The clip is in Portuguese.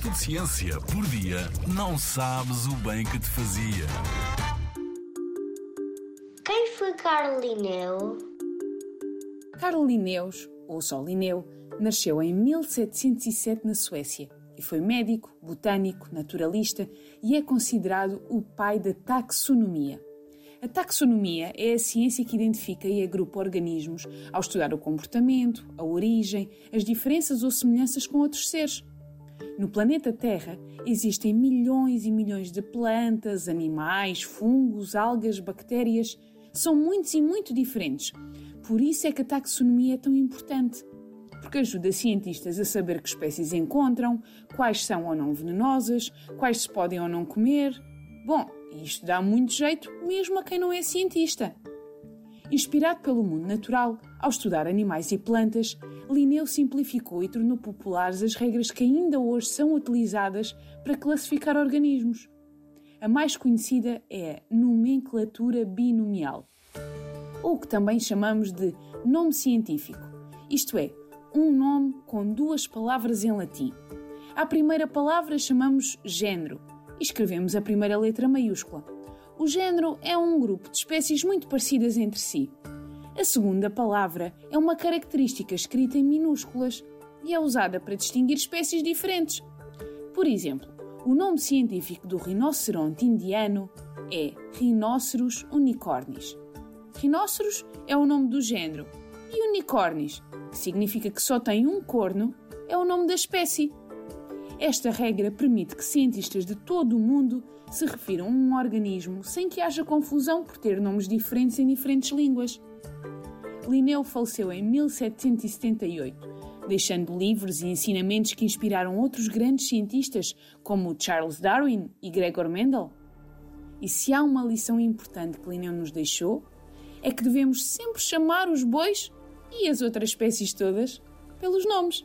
minuto de ciência por dia, não sabes o bem que te fazia. Quem foi Carlo Linneu? Carl Linnaeus, ou só Linneu, nasceu em 1707 na Suécia e foi médico, botânico, naturalista e é considerado o pai da taxonomia. A taxonomia é a ciência que identifica e agrupa organismos ao estudar o comportamento, a origem, as diferenças ou semelhanças com outros seres. No planeta Terra existem milhões e milhões de plantas, animais, fungos, algas, bactérias. São muitos e muito diferentes. Por isso é que a taxonomia é tão importante. Porque ajuda cientistas a saber que espécies encontram, quais são ou não venenosas, quais se podem ou não comer. Bom, isto dá muito jeito mesmo a quem não é cientista. Inspirado pelo mundo natural, ao estudar animais e plantas, Linneu simplificou e tornou populares as regras que ainda hoje são utilizadas para classificar organismos. A mais conhecida é a nomenclatura binomial, ou que também chamamos de nome científico, isto é, um nome com duas palavras em latim. À primeira palavra chamamos género e escrevemos a primeira letra maiúscula. O género é um grupo de espécies muito parecidas entre si. A segunda palavra é uma característica escrita em minúsculas e é usada para distinguir espécies diferentes. Por exemplo, o nome científico do rinoceronte indiano é Rhinoceros unicornis. Rhinóceros é o nome do género e unicórnis, que significa que só tem um corno, é o nome da espécie. Esta regra permite que cientistas de todo o mundo se refiram a um organismo sem que haja confusão por ter nomes diferentes em diferentes línguas. Linneu faleceu em 1778, deixando livros e ensinamentos que inspiraram outros grandes cientistas como Charles Darwin e Gregor Mendel. E se há uma lição importante que Linneu nos deixou, é que devemos sempre chamar os bois e as outras espécies todas pelos nomes.